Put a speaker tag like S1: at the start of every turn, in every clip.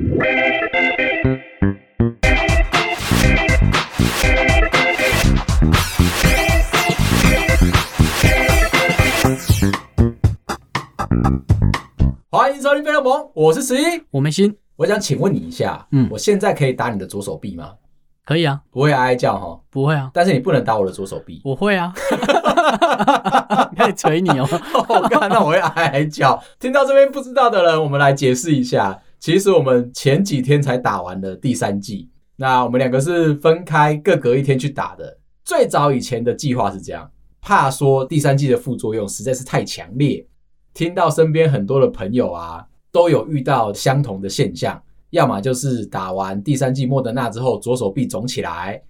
S1: 欢迎收听《费洛蒙》，我是十一，
S2: 我没心。
S1: 我想请问你一下，嗯，我现在可以打你的左手臂吗？
S2: 可以啊，
S1: 不会哀哀叫哈，
S2: 不会啊。
S1: 但是你不能打我的左手臂，
S2: 我会啊，可以捶你 哦。
S1: 我看到我会哀哀叫。听到这边不知道的人，我们来解释一下。其实我们前几天才打完了第三剂，那我们两个是分开各隔一天去打的。最早以前的计划是这样，怕说第三剂的副作用实在是太强烈。听到身边很多的朋友啊，都有遇到相同的现象，要么就是打完第三剂莫德纳之后左手臂肿起来，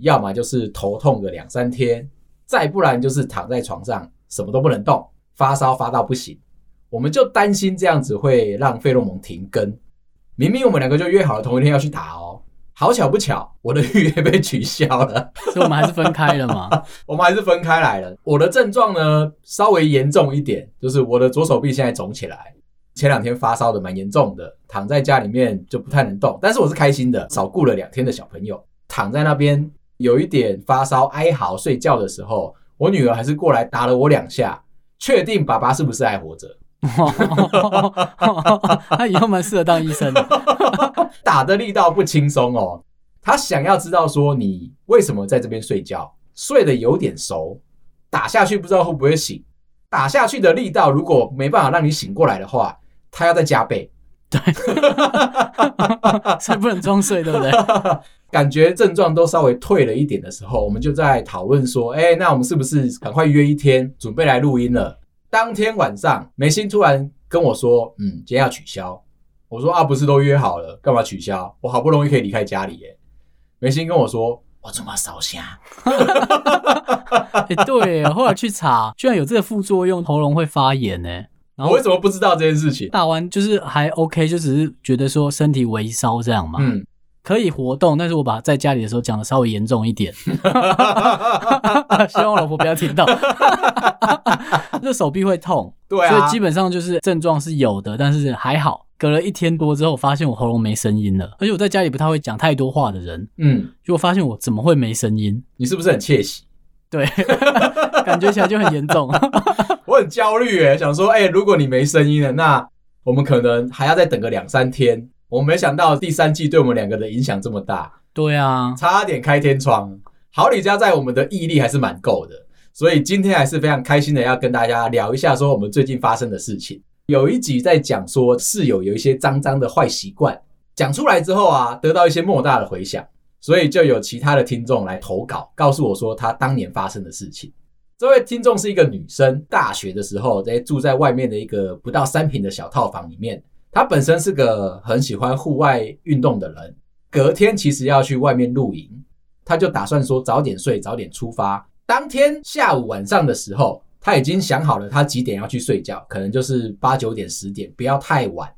S1: 要么就是头痛个两三天，再不然就是躺在床上什么都不能动，发烧发到不行。我们就担心这样子会让费洛蒙停更。明明我们两个就约好了同一天要去打哦，好巧不巧，我的预约被取消了，
S2: 所以我们还是分开了嘛。
S1: 我们还是分开来了。我的症状呢稍微严重一点，就是我的左手臂现在肿起来，前两天发烧的蛮严重的，躺在家里面就不太能动。但是我是开心的，少顾了两天的小朋友，躺在那边有一点发烧哀嚎睡觉的时候，我女儿还是过来打了我两下，确定爸爸是不是还活着。
S2: 他以后蛮适合当医生的，
S1: 打的力道不轻松哦。他想要知道说你为什么在这边睡觉，睡得有点熟，打下去不知道会不会醒。打下去的力道如果没办法让你醒过来的话，他要再加倍。
S2: 对，所以不能装睡，对不对？
S1: 感觉症状都稍微退了一点的时候，我们就在讨论说，哎，那我们是不是赶快约一天，准备来录音了？当天晚上，梅心突然跟我说：“嗯，今天要取消。”我说：“啊，不是都约好了，干嘛取消？我好不容易可以离开家里耶。”梅心跟我说：“我怎么烧香？”
S2: 哎，对，后来去查，居然有这个副作用，喉咙会发炎呢。然后
S1: 我为什么不知道这件事情？
S2: 打完就是还 OK，就只是觉得说身体微烧这样嘛。嗯。可以活动，但是我把在家里的时候讲的稍微严重一点，希望我老婆不要听到。这手臂会痛，
S1: 对啊，
S2: 所以基本上就是症状是有的，但是还好。隔了一天多之后，发现我喉咙没声音了，而且我在家里不太会讲太多话的人，嗯，就我发现我怎么会没声音？
S1: 你是不是很窃喜？
S2: 对，感觉起来就很严重。
S1: 我很焦虑诶，想说，哎、欸，如果你没声音了，那我们可能还要再等个两三天。我没想到第三季对我们两个的影响这么大，
S2: 对啊，
S1: 差点开天窗。好李家在我们的毅力还是蛮够的，所以今天还是非常开心的要跟大家聊一下说我们最近发生的事情。有一集在讲说室友有一些脏脏的坏习惯，讲出来之后啊，得到一些莫大的回响，所以就有其他的听众来投稿，告诉我说他当年发生的事情。这位听众是一个女生，大学的时候在住在外面的一个不到三平的小套房里面。他本身是个很喜欢户外运动的人，隔天其实要去外面露营，他就打算说早点睡，早点出发。当天下午晚上的时候，他已经想好了他几点要去睡觉，可能就是八九点、十点，不要太晚。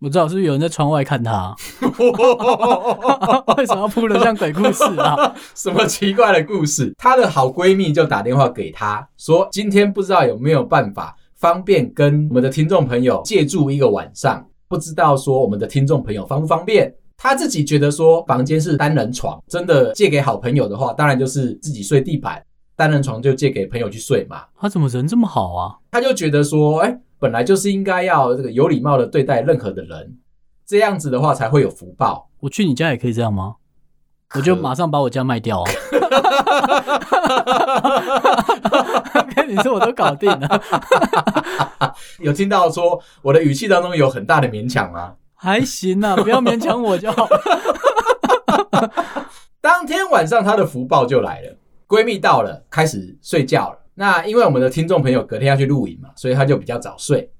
S2: 我知道是不是有人在窗外看他？为什么要铺得像鬼故事啊？
S1: 什么奇怪的故事？她的好闺蜜就打电话给她说，今天不知道有没有办法方便跟我们的听众朋友借住一个晚上。不知道说我们的听众朋友方不方便？他自己觉得说房间是单人床，真的借给好朋友的话，当然就是自己睡地板，单人床就借给朋友去睡嘛。
S2: 他怎么人这么好啊？
S1: 他就觉得说，哎，本来就是应该要这个有礼貌的对待任何的人，这样子的话才会有福报。
S2: 我去你家也可以这样吗？我就马上把我家卖掉啊！跟你说，我都搞定了。
S1: 有听到说我的语气当中有很大的勉强吗？
S2: 还行啊，不要勉强我就好。
S1: 当天晚上，她的福报就来了。闺蜜到了，开始睡觉了。那因为我们的听众朋友隔天要去露营嘛，所以她就比较早睡。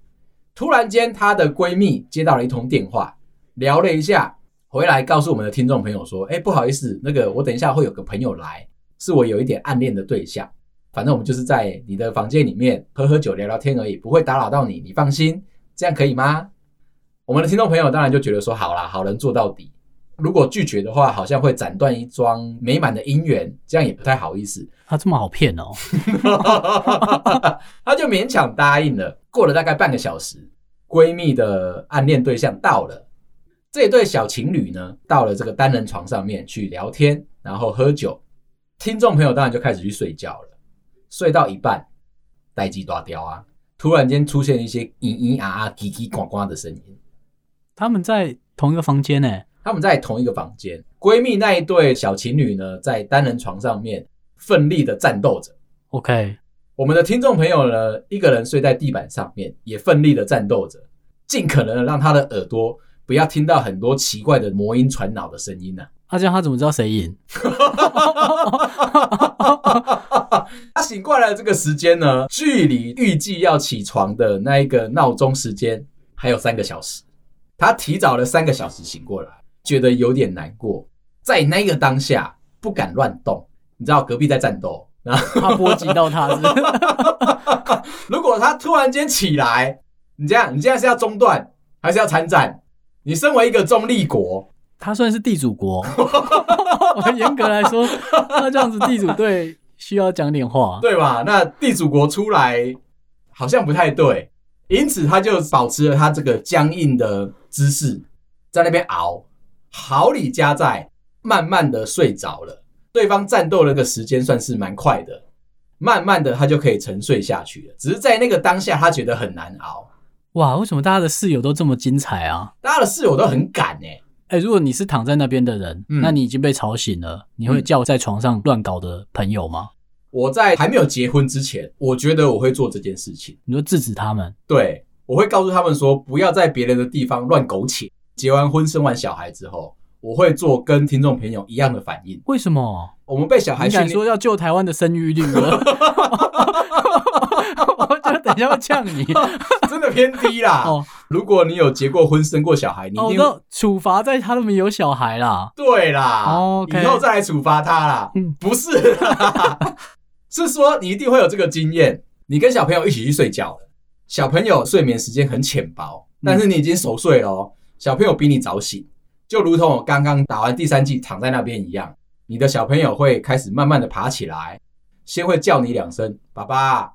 S1: 突然间，她的闺蜜接到了一通电话，聊了一下。回来告诉我们的听众朋友说：“哎，不好意思，那个我等一下会有个朋友来，是我有一点暗恋的对象。反正我们就是在你的房间里面喝喝酒、聊聊天而已，不会打扰到你，你放心，这样可以吗？”我们的听众朋友当然就觉得说：“好啦，好人做到底。如果拒绝的话，好像会斩断一桩美满的姻缘，这样也不太好意思。”
S2: 他这么好骗哦，
S1: 他就勉强答应了。过了大概半个小时，闺蜜的暗恋对象到了。这对小情侣呢，到了这个单人床上面去聊天，然后喝酒。听众朋友当然就开始去睡觉了。睡到一半，待机大雕啊，突然间出现一些咿咿啊啊、叽叽呱呱的声音。
S2: 他们在同一个房间呢？
S1: 他们在同一个房间。闺蜜那一对小情侣呢，在单人床上面奋力的战斗着。
S2: OK，
S1: 我们的听众朋友呢，一个人睡在地板上面，也奋力的战斗着，尽可能的让他的耳朵。不要听到很多奇怪的魔音传脑的声音呢、啊。
S2: 他、啊、这样他怎么知道谁赢？
S1: 他醒过来的这个时间呢，距离预计要起床的那一个闹钟时间还有三个小时。他提早了三个小时醒过来，觉得有点难过。在那个当下不敢乱动，你知道隔壁在战斗，然后
S2: 他波及到他。
S1: 如果他突然间起来，你这样，你现在是要中断还是要参战？你身为一个中立国，
S2: 他算是地主国。严格来说，那这样子地主队需要讲点话，
S1: 对吧？那地主国出来好像不太对，因此他就保持了他这个僵硬的姿势，在那边熬。好李家在慢慢的睡着了，对方战斗那个时间算是蛮快的，慢慢的他就可以沉睡下去了。只是在那个当下，他觉得很难熬。
S2: 哇，为什么大家的室友都这么精彩啊？
S1: 大家的室友都很赶哎、欸！
S2: 哎、欸，如果你是躺在那边的人，嗯、那你已经被吵醒了，你会叫在床上乱搞的朋友吗？
S1: 我在还没有结婚之前，我觉得我会做这件事情。
S2: 你说制止他们？
S1: 对，我会告诉他们说，不要在别人的地方乱苟且。结完婚、生完小孩之后，我会做跟听众朋友一样的反应。
S2: 为什么？
S1: 我们被小孩
S2: 说要救台湾的生育率了？等一下要呛你，
S1: 真的偏低啦。哦，如果你有结过婚、生过小孩，你一定
S2: 处罚在他们有小孩啦。
S1: 对啦，哦，okay，以后再来处罚他啦。嗯，不是啦，是说你一定会有这个经验。你跟小朋友一起去睡觉了，小朋友睡眠时间很浅薄，但是你已经熟睡了哦。小朋友比你早醒，就如同我刚刚打完第三季躺在那边一样。你的小朋友会开始慢慢的爬起来，先会叫你两声“爸爸”。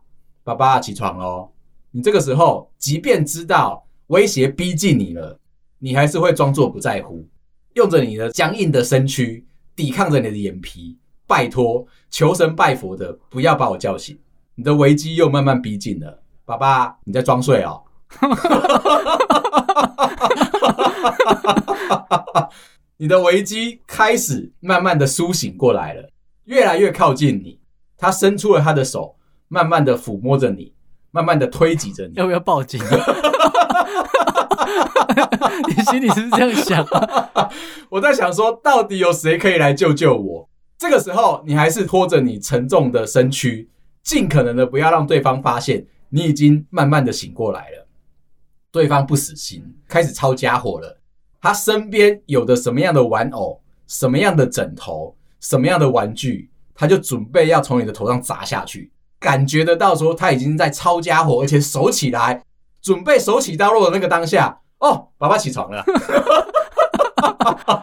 S1: 爸爸起床喽！你这个时候，即便知道威胁逼近你了，你还是会装作不在乎，用着你的僵硬的身躯抵抗着你的眼皮，拜托，求神拜佛的，不要把我叫醒。你的危机又慢慢逼近了，爸爸，你在装睡哦。你的危机开始慢慢的苏醒过来了，越来越靠近你，他伸出了他的手。慢慢的抚摸着你，慢慢的推挤着你，
S2: 要不要报警？你心里是不是这样想？
S1: 我在想说，到底有谁可以来救救我？这个时候，你还是拖着你沉重的身躯，尽可能的不要让对方发现你已经慢慢的醒过来了。对方不死心，开始抄家伙了。他身边有的什么样的玩偶，什么样的枕头，什么样的玩具，他就准备要从你的头上砸下去。感觉得到，说他已经在抄家伙，而且手起来，准备手起刀落的那个当下，哦，爸爸起床了，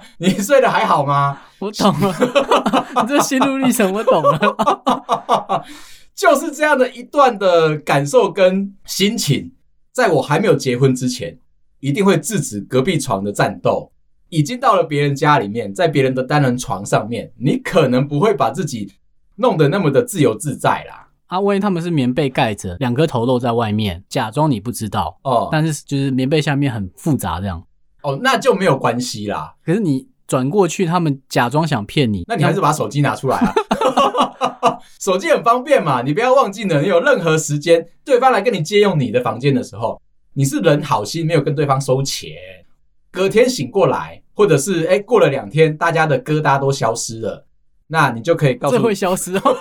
S1: 你睡得还好吗？
S2: 我懂了，你这心路历程我懂了，
S1: 就是这样的一段的感受跟心情，在我还没有结婚之前，一定会制止隔壁床的战斗。已经到了别人家里面，在别人的单人床上面，你可能不会把自己弄得那么的自由自在啦。
S2: 啊，万一他们是棉被盖着，两颗头露在外面，假装你不知道哦，但是就是棉被下面很复杂这样
S1: 哦，那就没有关系啦。
S2: 可是你转过去，他们假装想骗你，
S1: 那你还是把手机拿出来啊，手机很方便嘛，你不要忘记了，你有任何时间对方来跟你借用你的房间的时候，你是人好心，没有跟对方收钱，隔天醒过来，或者是哎过了两天，大家的疙瘩都消失了，那你就可以告诉
S2: 这会消失哦。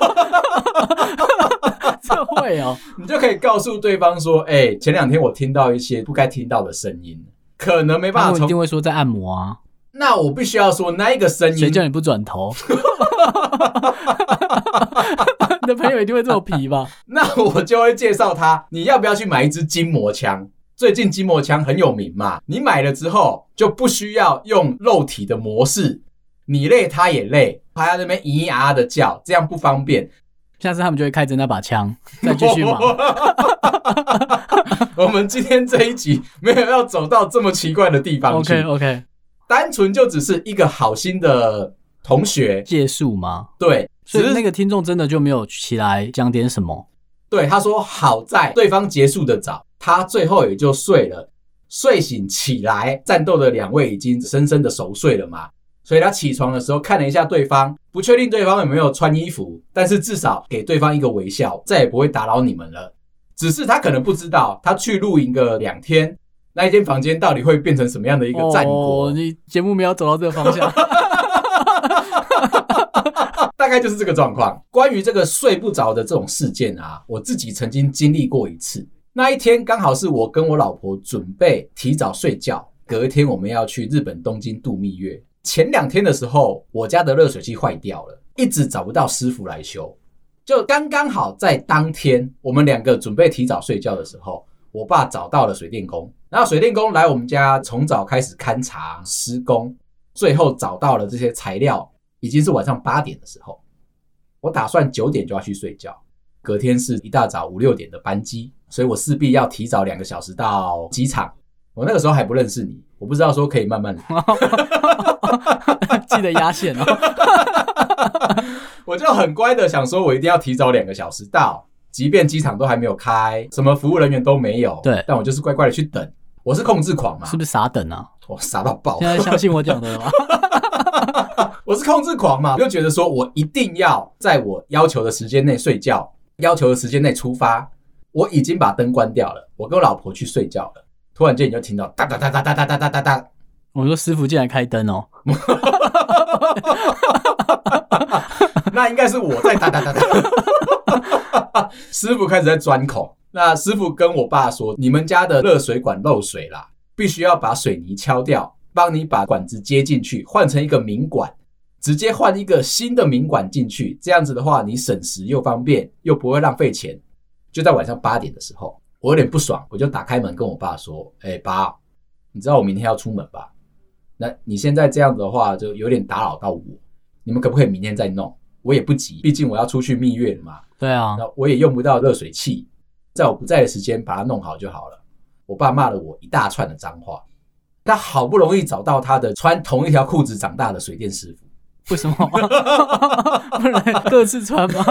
S2: 这会哦，
S1: 你就可以告诉对方说：“哎、欸，前两天我听到一些不该听到的声音，可能没办法。”
S2: 他们一定会说在按摩啊。
S1: 那我必须要说，那一个声音，谁
S2: 叫你不转头？你的朋友一定会这么皮吧？
S1: 那我就会介绍他，你要不要去买一支筋膜枪？最近筋膜枪很有名嘛。你买了之后，就不需要用肉体的模式，你累他也累，还要那边咿咿啊啊的叫，这样不方便。
S2: 下次他们就会开着那把枪，再继续忙。
S1: 我们今天这一集没有要走到这么奇怪的地方去。
S2: OK OK，
S1: 单纯就只是一个好心的同学
S2: 借宿吗？
S1: 对，
S2: 所以那个听众真的就没有起来讲点什么。
S1: 对，他说好在对方结束的早，他最后也就睡了。睡醒起来，战斗的两位已经深深的熟睡了嘛，所以他起床的时候看了一下对方，不确定对方有没有穿衣服，但是至少给对方一个微笑，再也不会打扰你们了。只是他可能不知道，他去露营个两天，那一间房间到底会变成什么样的一个战果？
S2: 哦，你节目没有走到这个方向，
S1: 大概就是这个状况。关于这个睡不着的这种事件啊，我自己曾经经历过一次。那一天刚好是我跟我老婆准备提早睡觉，隔一天我们要去日本东京度蜜月。前两天的时候，我家的热水器坏掉了，一直找不到师傅来修。就刚刚好在当天，我们两个准备提早睡觉的时候，我爸找到了水电工，然后水电工来我们家，从早开始勘察施工，最后找到了这些材料，已经是晚上八点的时候。我打算九点就要去睡觉，隔天是一大早五六点的班机。所以我势必要提早两个小时到机场。我那个时候还不认识你，我不知道说可以慢慢来，
S2: 记得压线哦。
S1: 我就很乖的想说，我一定要提早两个小时到，即便机场都还没有开，什么服务人员都没有。
S2: 对，
S1: 但我就是乖乖的去等。我是控制狂嘛？
S2: 是不是傻等啊？
S1: 我傻到爆！
S2: 现在相信我讲的了吗？
S1: 我是控制狂嘛？就觉得说我一定要在我要求的时间内睡觉，要求的时间内出发。我已经把灯关掉了，我跟我老婆去睡觉了。突然间你就听到哒哒哒哒哒哒哒哒哒哒，
S2: 我说师傅进来开灯哦，
S1: 那应该是我在哒哒哒哒，师傅开始在钻孔。那师傅跟我爸说，你们家的热水管漏水啦，必须要把水泥敲掉，帮你把管子接进去，换成一个明管，直接换一个新的明管进去。这样子的话，你省时又方便，又不会浪费钱。就在晚上八点的时候，我有点不爽，我就打开门跟我爸说：“哎，爸，你知道我明天要出门吧？那你现在这样子的话，就有点打扰到我。你们可不可以明天再弄？我也不急，毕竟我要出去蜜月了嘛。
S2: 对啊，
S1: 那我也用不到热水器，在我不在的时间把它弄好就好了。”我爸骂了我一大串的脏话，他好不容易找到他的穿同一条裤子长大的水电师傅。
S2: 为什么？不然各自穿吗？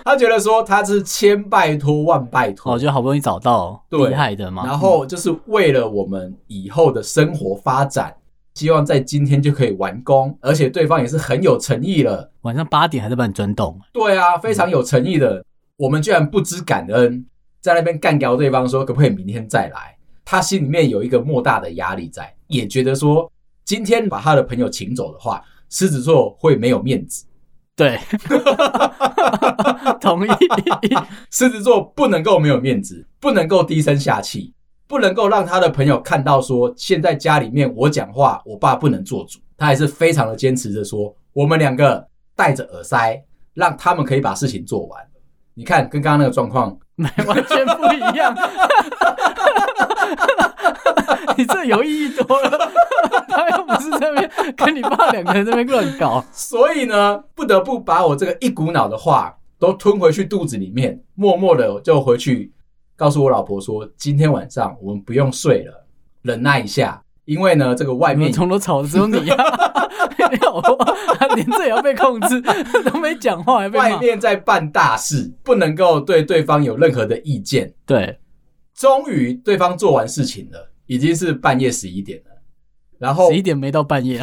S1: 他觉得说他是千拜托万拜托，
S2: 我觉得好不容易找到厉害的嘛。
S1: 然后就是为了我们以后的生活发展，希望在今天就可以完工，而且对方也是很有诚意了。
S2: 晚上八点还在帮你钻洞？
S1: 对啊，非常有诚意的。我们居然不知感恩，在那边干掉对方，说可不可以明天再来？他心里面有一个莫大的压力在，也觉得说。今天把他的朋友请走的话，狮子座会没有面子。
S2: 对，同意。
S1: 狮子座不能够没有面子，不能够低声下气，不能够让他的朋友看到说，现在家里面我讲话，我爸不能做主。他还是非常的坚持着说，我们两个戴着耳塞，让他们可以把事情做完。你看，跟刚刚那个状况，
S2: 完全不一样。你这有意义多了，是这边跟你爸两个人这边乱搞，
S1: 所以呢，不得不把我这个一股脑的话都吞回去肚子里面，默默的就回去告诉我老婆说，今天晚上我们不用睡了，忍耐一下，因为呢，这个外面
S2: 从头吵的只有你啊，老婆连这也要被控制，都没讲话还被
S1: 外面在办大事，不能够对对方有任何的意见，
S2: 对。
S1: 终于，对方做完事情了，已经是半夜十一点了。然后
S2: 十一点没到半夜，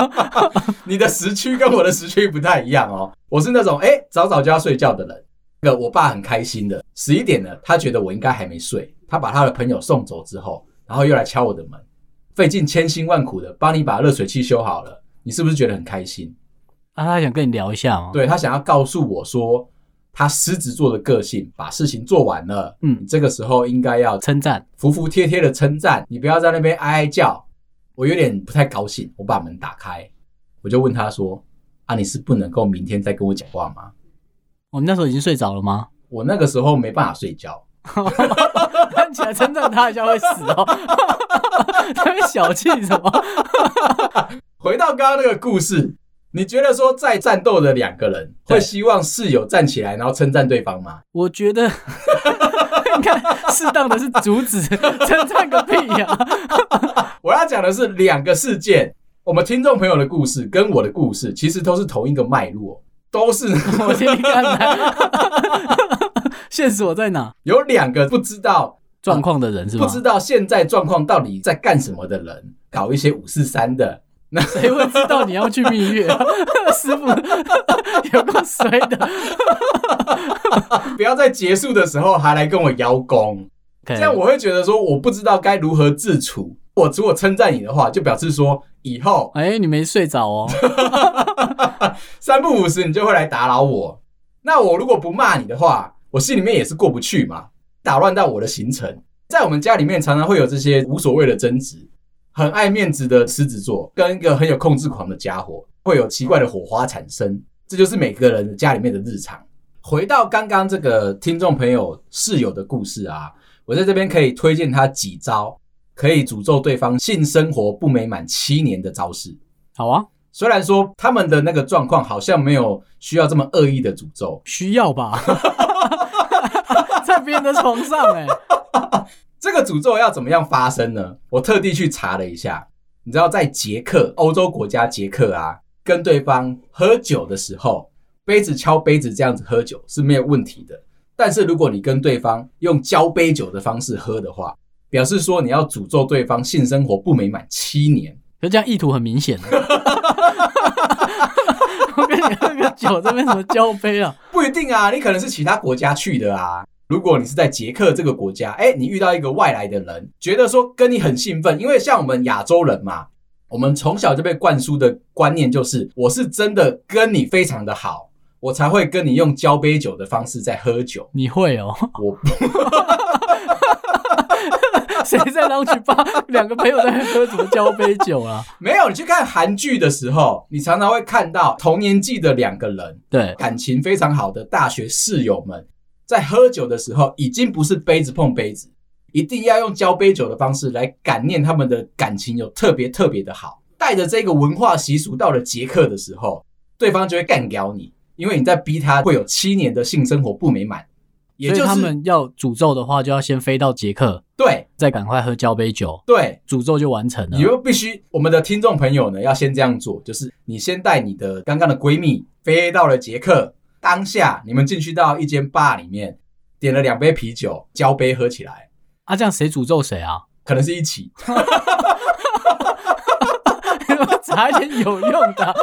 S1: 你的时区跟我的时区不太一样哦。我是那种哎、欸，早早就要睡觉的人。那个我爸很开心的，十一点了，他觉得我应该还没睡。他把他的朋友送走之后，然后又来敲我的门，费尽千辛万苦的帮你把热水器修好了。你是不是觉得很开心？
S2: 啊，他想跟你聊一下哦？
S1: 对，他想要告诉我说。他狮子座的个性，把事情做完了，嗯，这个时候应该要称赞，服服帖帖的称赞，你不要在那边哀哀叫。我有点不太高兴，我把门打开，我就问他说：“啊，你是不能够明天再跟我讲话吗？”
S2: 我那时候已经睡着了吗？
S1: 我那个时候没办法睡觉，
S2: 看起来称赞他一下会死哦，他会小气什么？
S1: 回到刚刚那个故事。你觉得说在战斗的两个人会希望室友站起来然后称赞对方吗？
S2: 我觉得应该适当的是阻止 称赞个屁呀！
S1: 我要讲的是两个事件，我们听众朋友的故事跟我的故事其实都是同一个脉络，都是
S2: 我听听看来，线索在哪？
S1: 有两个不知道
S2: 状况的人是吧？
S1: 不知道现在状况到底在干什么的人，搞一些五四三的。
S2: 那谁会知道你要去蜜月？师傅 有够衰的！
S1: 不要在结束的时候还来跟我邀功.这样我会觉得说我不知道该如何自处。我如果称赞你的话，就表示说以后
S2: 哎、欸，你没睡着哦，
S1: 三不五时你就会来打扰我。那我如果不骂你的话，我心里面也是过不去嘛，打乱到我的行程。在我们家里面常常会有这些无所谓的争执。很爱面子的狮子座跟一个很有控制狂的家伙会有奇怪的火花产生，这就是每个人家里面的日常。回到刚刚这个听众朋友室友的故事啊，我在这边可以推荐他几招可以诅咒对方性生活不美满七年的招式。
S2: 好啊，
S1: 虽然说他们的那个状况好像没有需要这么恶意的诅咒，
S2: 需要吧？在别人的床上哎、欸。
S1: 这个诅咒要怎么样发生呢？我特地去查了一下，你知道，在捷克，欧洲国家捷克啊，跟对方喝酒的时候，杯子敲杯子这样子喝酒是没有问题的。但是如果你跟对方用交杯酒的方式喝的话，表示说你要诅咒对方性生活不美满七年，
S2: 就这样意图很明显。我跟你喝个酒，这边什么交杯啊？
S1: 不一定啊，你可能是其他国家去的啊。如果你是在捷克这个国家，哎，你遇到一个外来的人，觉得说跟你很兴奋，因为像我们亚洲人嘛，我们从小就被灌输的观念就是，我是真的跟你非常的好，我才会跟你用交杯酒的方式在喝酒。
S2: 你会哦？
S1: 我不，
S2: 谁在 lounge bar 两个朋友在喝什么交杯酒啊？
S1: 没有，你去看韩剧的时候，你常常会看到同年纪的两个人，
S2: 对，
S1: 感情非常好的大学室友们。在喝酒的时候，已经不是杯子碰杯子，一定要用交杯酒的方式来感念他们的感情有特别特别的好。带着这个文化习俗到了捷克的时候，对方就会干掉你，因为你在逼他会有七年的性生活不美满。也就是
S2: 他们要诅咒的话，就要先飞到捷克，
S1: 对，
S2: 再赶快喝交杯酒，
S1: 对，
S2: 诅咒就完成了。
S1: 你又必须，我们的听众朋友呢，要先这样做，就是你先带你的刚刚的闺蜜飞到了捷克。当下你们进去到一间 bar 里面，点了两杯啤酒，交杯喝起来。
S2: 啊，这样谁诅咒谁啊？
S1: 可能是一起。
S2: 查一点有用的。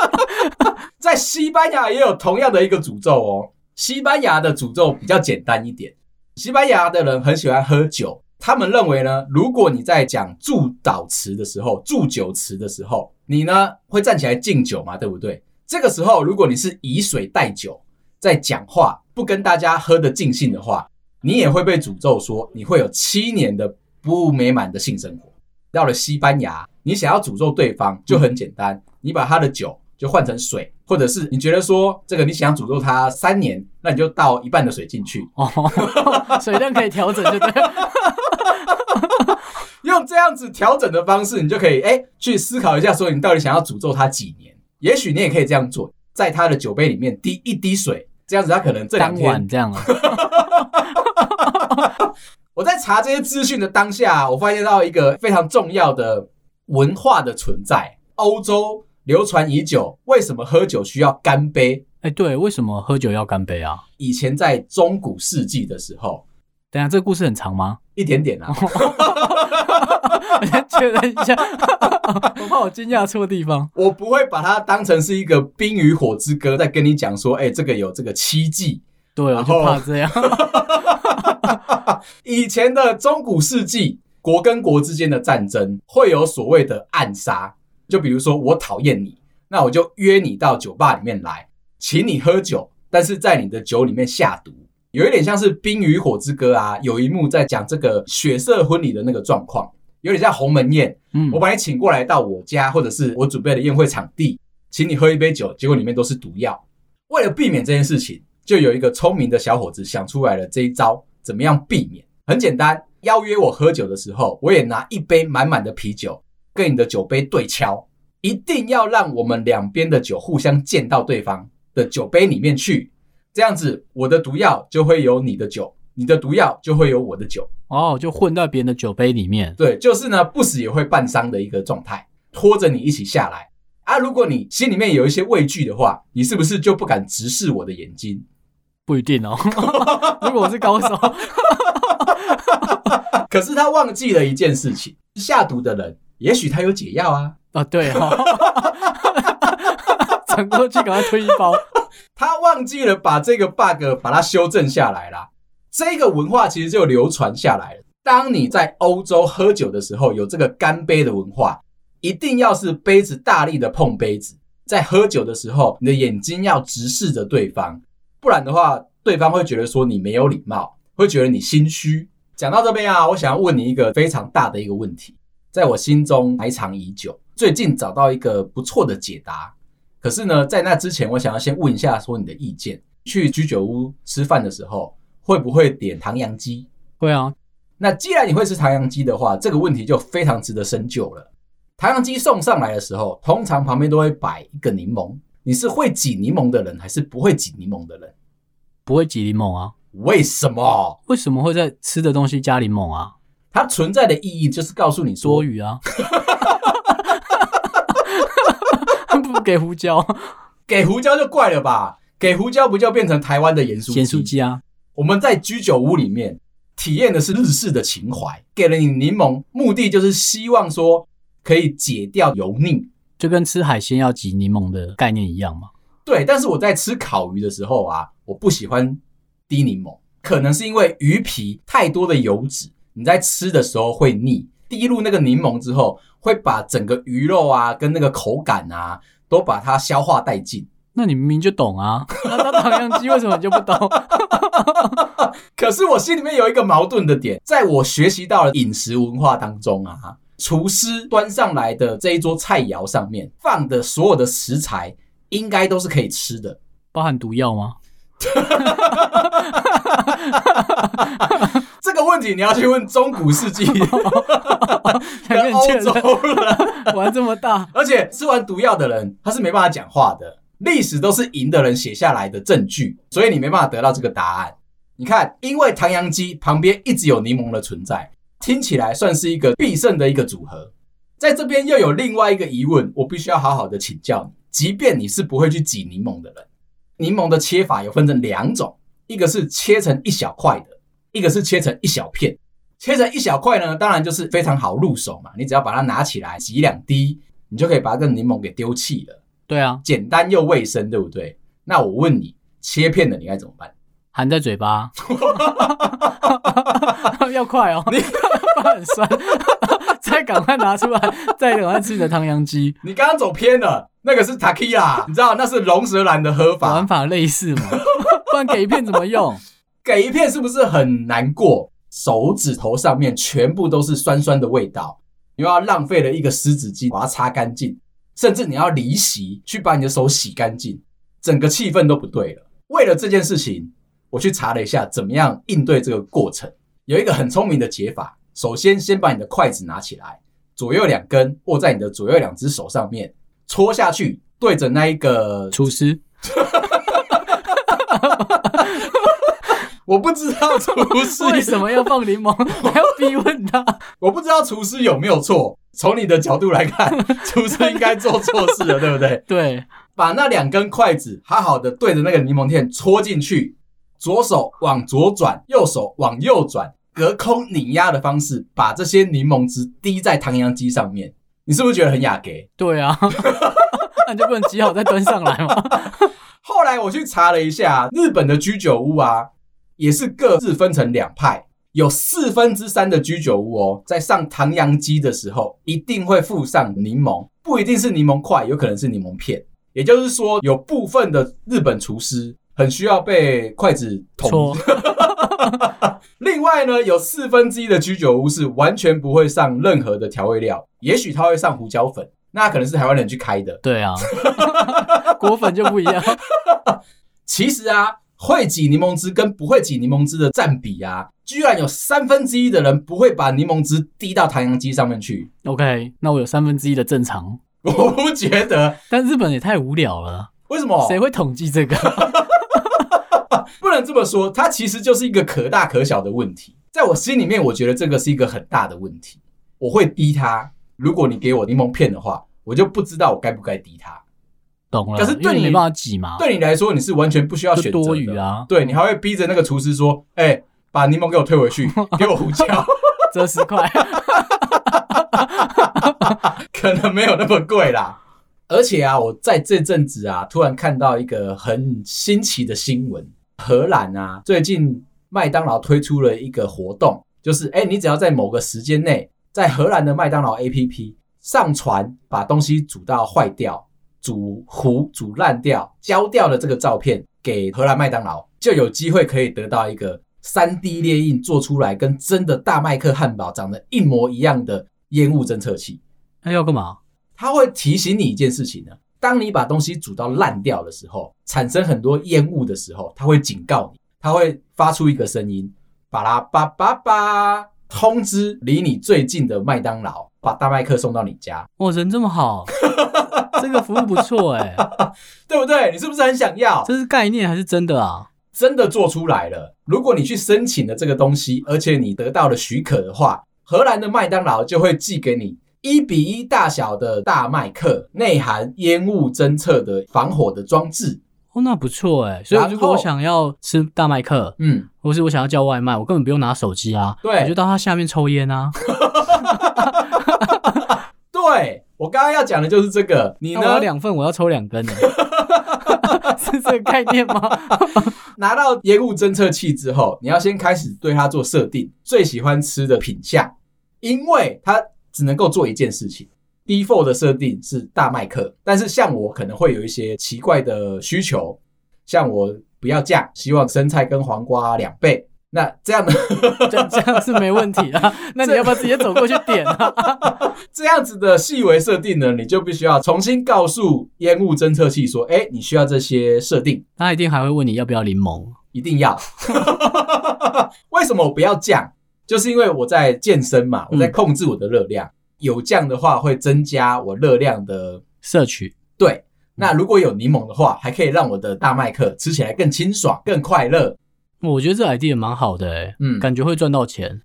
S1: 在西班牙也有同样的一个诅咒哦。西班牙的诅咒比较简单一点。西班牙的人很喜欢喝酒，他们认为呢，如果你在讲祝祷词的时候，祝酒词的时候，你呢会站起来敬酒嘛，对不对？这个时候，如果你是以水代酒在讲话，不跟大家喝得尽兴的话，你也会被诅咒说你会有七年的不美满的性生活。到了西班牙，你想要诅咒对方就很简单，你把他的酒就换成水，或者是你觉得说这个你想要诅咒他三年，那你就倒一半的水进去，
S2: 哦，水量可以调整，就对。
S1: 用这样子调整的方式，你就可以哎去思考一下，说你到底想要诅咒他几年。也许你也可以这样做，在他的酒杯里面滴一滴水，这样子他可能这两天
S2: 这样啊。
S1: 我在查这些资讯的当下，我发现到一个非常重要的文化的存在。欧洲流传已久，为什么喝酒需要干杯？
S2: 哎，对，为什么喝酒要干杯啊？
S1: 以前在中古世纪的时候。
S2: 等下，这个故事很长吗？
S1: 一点点啊。
S2: 我先 确认一下，我怕我惊讶错地方。
S1: 我不会把它当成是一个《冰与火之歌》在跟你讲说，哎、欸，这个有这个七季。
S2: 对，我就怕这样。
S1: 以前的中古世纪，国跟国之间的战争会有所谓的暗杀，就比如说我讨厌你，那我就约你到酒吧里面来，请你喝酒，但是在你的酒里面下毒。有一点像是《冰与火之歌》啊，有一幕在讲这个血色婚礼的那个状况，有点像鸿门宴。嗯，我把你请过来到我家，或者是我准备的宴会场地，请你喝一杯酒，结果里面都是毒药。为了避免这件事情，就有一个聪明的小伙子想出来了这一招。怎么样避免？很简单，邀约我喝酒的时候，我也拿一杯满满的啤酒跟你的酒杯对敲，一定要让我们两边的酒互相溅到对方的酒杯里面去。这样子，我的毒药就会有你的酒你的毒药就会有我的酒
S2: 哦，就混到别人的酒杯里面。
S1: 对，就是呢，不死也会半伤的一个状态，拖着你一起下来啊。如果你心里面有一些畏惧的话，你是不是就不敢直视我的眼睛？
S2: 不一定哦。如果我是高手，
S1: 可是他忘记了一件事情：下毒的人，也许他有解药啊。
S2: 啊，对哈、哦，转过去赶快推一包。
S1: 他忘记了把这个 bug 把它修正下来啦。这个文化其实就流传下来了。当你在欧洲喝酒的时候，有这个干杯的文化，一定要是杯子大力的碰杯子。在喝酒的时候，你的眼睛要直视着对方，不然的话，对方会觉得说你没有礼貌，会觉得你心虚。讲到这边啊，我想要问你一个非常大的一个问题，在我心中埋藏已久，最近找到一个不错的解答。可是呢，在那之前，我想要先问一下，说你的意见。去居酒屋吃饭的时候，会不会点唐扬鸡？
S2: 会啊。
S1: 那既然你会吃唐扬鸡的话，这个问题就非常值得深究了。唐扬鸡送上来的时候，通常旁边都会摆一个柠檬。你是会挤柠檬的人，还是不会挤柠檬的人？
S2: 不会挤柠檬啊？
S1: 为什么？
S2: 为什么会在吃的东西加柠檬啊？
S1: 它存在的意义就是告诉你说
S2: 多余啊。不给胡椒，
S1: 给胡椒就怪了吧？给胡椒不就变成台湾的盐酥
S2: 鸡啊？
S1: 我们在居酒屋里面体验的是日式的情怀，给了你柠檬，目的就是希望说可以解掉油腻，
S2: 就跟吃海鲜要挤柠檬的概念一样嘛。
S1: 对，但是我在吃烤鱼的时候啊，我不喜欢滴柠檬，可能是因为鱼皮太多的油脂，你在吃的时候会腻。滴入那个柠檬之后，会把整个鱼肉啊跟那个口感啊都把它消化殆尽。
S2: 那你明明就懂啊，那那唐扬鸡为什么你就不懂？
S1: 可是我心里面有一个矛盾的点，在我学习到了饮食文化当中啊，厨师端上来的这一桌菜肴上面放的所有的食材，应该都是可以吃的，
S2: 包含毒药吗？
S1: 这个问题你要去问中古世纪 跟欧洲人，
S2: 玩这么大，
S1: 而且吃完毒药的人他是没办法讲话的，历史都是赢的人写下来的证据，所以你没办法得到这个答案。你看，因为唐扬鸡旁边一直有柠檬的存在，听起来算是一个必胜的一个组合。在这边又有另外一个疑问，我必须要好好的请教你，即便你是不会去挤柠檬的人。柠檬的切法有分成两种，一个是切成一小块的，一个是切成一小片。切成一小块呢，当然就是非常好入手嘛，你只要把它拿起来挤两滴，你就可以把这个柠檬给丢弃了。
S2: 对啊，简
S1: 单又卫生，对不对？那我问你，切片的你该怎么办？
S2: 含在嘴巴，要快哦，你 巴很酸，再赶快拿出来，再赶快吃你的唐扬鸡。
S1: 你刚刚走偏了。那个是 Tequila，你知道那是龙舌兰的喝法，
S2: 玩法类似嘛？不然给一片怎么用？
S1: 给一片是不是很难过？手指头上面全部都是酸酸的味道，你又要浪费了一个湿纸巾把它擦干净，甚至你要离席去把你的手洗干净，整个气氛都不对了。为了这件事情，我去查了一下怎么样应对这个过程，有一个很聪明的解法。首先，先把你的筷子拿起来，左右两根握在你的左右两只手上面。戳下去，对着那一个
S2: 厨师，
S1: 我不知道厨师
S2: 为什么要放柠檬，还要逼问他。
S1: 我不知道厨师有没有错。从你的角度来看，厨师应该做错事了，对不对？
S2: 对，
S1: 把那两根筷子好好的对着那个柠檬片戳进去，左手往左转，右手往右转，隔空拧压的方式，把这些柠檬汁滴在唐扬鸡上面。你是不是觉得很雅给？
S2: 对啊，那你就不能挤好再端上来吗？
S1: 后来我去查了一下，日本的居酒屋啊，也是各自分成两派，有四分之三的居酒屋哦，在上唐扬鸡的时候一定会附上柠檬，不一定是柠檬块，有可能是柠檬片。也就是说，有部分的日本厨师很需要被筷子捅。另外呢，有四分之一的居酒屋是完全不会上任何的调味料，也许他会上胡椒粉，那可能是台湾人去开的。
S2: 对啊，果粉就不一样。
S1: 其实啊，会挤柠檬汁跟不会挤柠檬汁的占比啊，居然有三分之一的人不会把柠檬汁滴到唐扬鸡上面去。
S2: OK，那我有三分之一的正常。
S1: 我不觉得，
S2: 但日本也太无聊了。
S1: 为什么？
S2: 谁会统计这个？
S1: 不能这么说，它其实就是一个可大可小的问题。在我心里面，我觉得这个是一个很大的问题。我会滴它。如果你给我柠檬片的话，我就不知道我该不该滴它。
S2: 懂了。
S1: 可是对你，
S2: 你没办法挤嘛？
S1: 对你来说，你是完全不需要选择的。
S2: 多余啊！
S1: 对，你还会逼着那个厨师说：“哎、欸，把柠檬给我退回去，给我胡椒，
S2: 折十块。”
S1: 可能没有那么贵啦。而且啊，我在这阵子啊，突然看到一个很新奇的新闻：荷兰啊，最近麦当劳推出了一个活动，就是哎、你只要在某个时间内，在荷兰的麦当劳 APP 上传把东西煮到坏掉。煮糊、煮烂掉、焦掉的这个照片给荷兰麦当劳，就有机会可以得到一个 3D 列印做出来跟真的大麦克汉堡长得一模一样的烟雾侦测器。
S2: 那要干嘛？
S1: 它会提醒你一件事情呢。当你把东西煮到烂掉的时候，产生很多烟雾的时候，它会警告你，它会发出一个声音，巴拉巴巴巴，通知离你最近的麦当劳，把大麦克送到你家。
S2: 哇，人这么好。这个服务不错哎，
S1: 对不对？你是不是很想要？
S2: 这是概念还是真的啊？
S1: 真的做出来了。如果你去申请了这个东西，而且你得到了许可的话，荷兰的麦当劳就会寄给你一比一大小的大麦克，内含烟雾侦测的防火的装置。
S2: 哦，那不错哎。所以如果我想要吃大麦克，嗯，或是我想要叫外卖，我根本不用拿手机啊，对，我就到它下面抽烟啊。
S1: 对。我刚刚要讲的就是这个，你呢？我
S2: 要两份，我要抽两根呢，是这个概念吗？
S1: 拿到烟雾侦测器之后，你要先开始对它做设定，最喜欢吃的品相，因为它只能够做一件事情。Default 的设定是大麦克，但是像我可能会有一些奇怪的需求，像我不要酱，希望生菜跟黄瓜两倍。那这样的
S2: 这这样是没问题啊。那你要不要直接走过去点啊？
S1: 这样子的细微设定呢，你就必须要重新告诉烟雾侦测器说：“哎，你需要这些设定。”
S2: 他一定还会问你要不要柠檬，
S1: 一定要。为什么我不要酱？就是因为我在健身嘛，我在控制我的热量。嗯、有酱的话会增加我热量的
S2: 摄取。
S1: 对，那如果有柠檬的话，还可以让我的大麦克吃起来更清爽、更快乐。
S2: 我觉得这 idea 蛮好的诶，嗯，感觉会赚到钱。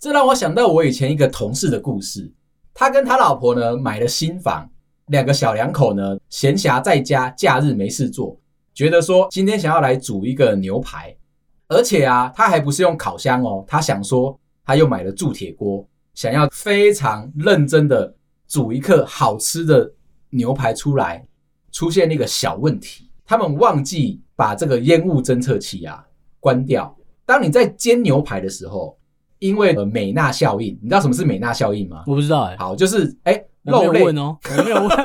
S1: 这让我想到我以前一个同事的故事。他跟他老婆呢买了新房，两个小两口呢闲暇在家，假日没事做，觉得说今天想要来煮一个牛排，而且啊，他还不是用烤箱哦，他想说他又买了铸铁锅，想要非常认真的煮一客好吃的牛排出来。出现那个小问题，他们忘记把这个烟雾侦测器啊。关掉。当你在煎牛排的时候，因为呃美纳效应，你知道什么是美纳效应吗？
S2: 我不知道哎、欸。
S1: 好，就是哎、欸，
S2: 肉类问哦，我没有问。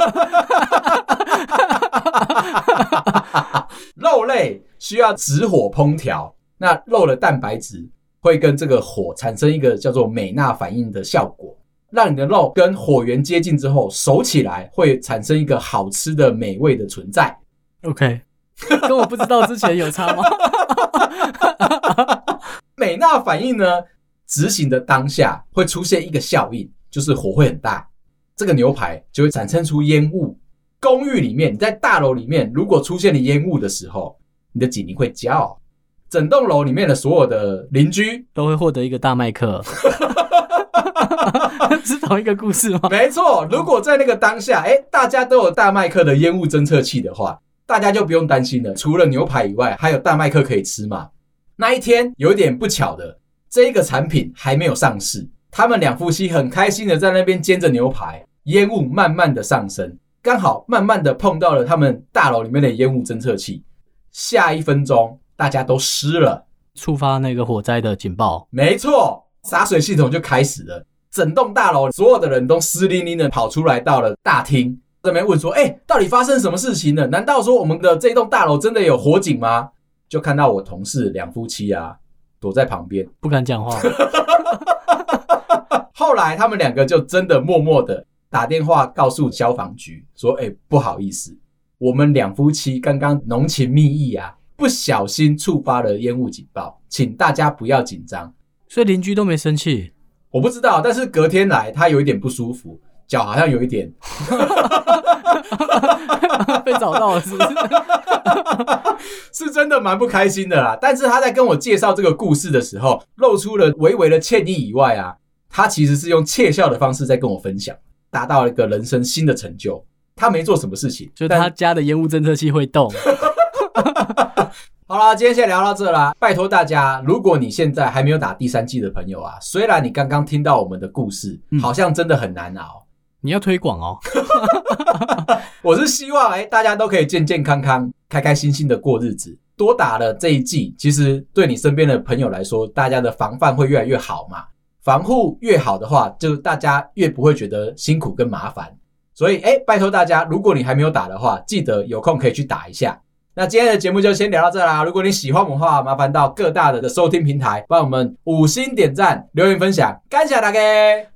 S1: 肉类需要直火烹调，那肉的蛋白质会跟这个火产生一个叫做美纳反应的效果，让你的肉跟火源接近之后，熟起来会产生一个好吃的美味的存在。
S2: OK，跟我不知道之前有差吗？
S1: 美纳反应呢，执行的当下会出现一个效应，就是火会很大，这个牛排就会产生出烟雾。公寓里面，你在大楼里面，如果出现了烟雾的时候，你的警铃会叫，整栋楼里面的所有的邻居
S2: 都会获得一个大麦克。是同一个故事吗？
S1: 没错，如果在那个当下，哎，大家都有大麦克的烟雾侦测器的话。大家就不用担心了，除了牛排以外，还有大麦克可以吃嘛。那一天有点不巧的，这一个产品还没有上市，他们两夫妻很开心的在那边煎着牛排，烟雾慢慢的上升，刚好慢慢的碰到了他们大楼里面的烟雾侦测器，下一分钟大家都湿了，
S2: 触发那个火灾的警报。
S1: 没错，洒水系统就开始了，整栋大楼所有的人都湿淋淋的跑出来到了大厅。这边问说：“哎、欸，到底发生什么事情了？难道说我们的这栋大楼真的有火警吗？”就看到我同事两夫妻啊，躲在旁边
S2: 不敢讲话。
S1: 后来他们两个就真的默默的打电话告诉消防局说：“哎、欸，不好意思，我们两夫妻刚刚浓情蜜意啊，不小心触发了烟雾警报，请大家不要紧张。”
S2: 所以邻居都没生气？
S1: 我不知道，但是隔天来他有一点不舒服。脚好像有一点
S2: 被找到了，是不是？
S1: 是真的蛮不开心的啦。但是他在跟我介绍这个故事的时候，露出了微微的歉意以外啊，他其实是用窃笑的方式在跟我分享，达到了一个人生新的成就。他没做什么事情，
S2: 就他家的烟雾侦测器会动。
S1: 好啦，今天先聊到这啦。拜托大家，如果你现在还没有打第三季的朋友啊，虽然你刚刚听到我们的故事，好像真的很难熬，
S2: 你要推广哦。
S1: 我是希望哎、欸，大家都可以健健康康、开开心心的过日子。多打了这一季，其实对你身边的朋友来说，大家的防范会越来越好嘛。防护越好的话，就大家越不会觉得辛苦跟麻烦。所以哎、欸，拜托大家，如果你还没有打的话，记得有空可以去打一下。那今天的节目就先聊到这啦。如果你喜欢我们的话，麻烦到各大的收听平台帮我们五星点赞、留言分享，感谢大家。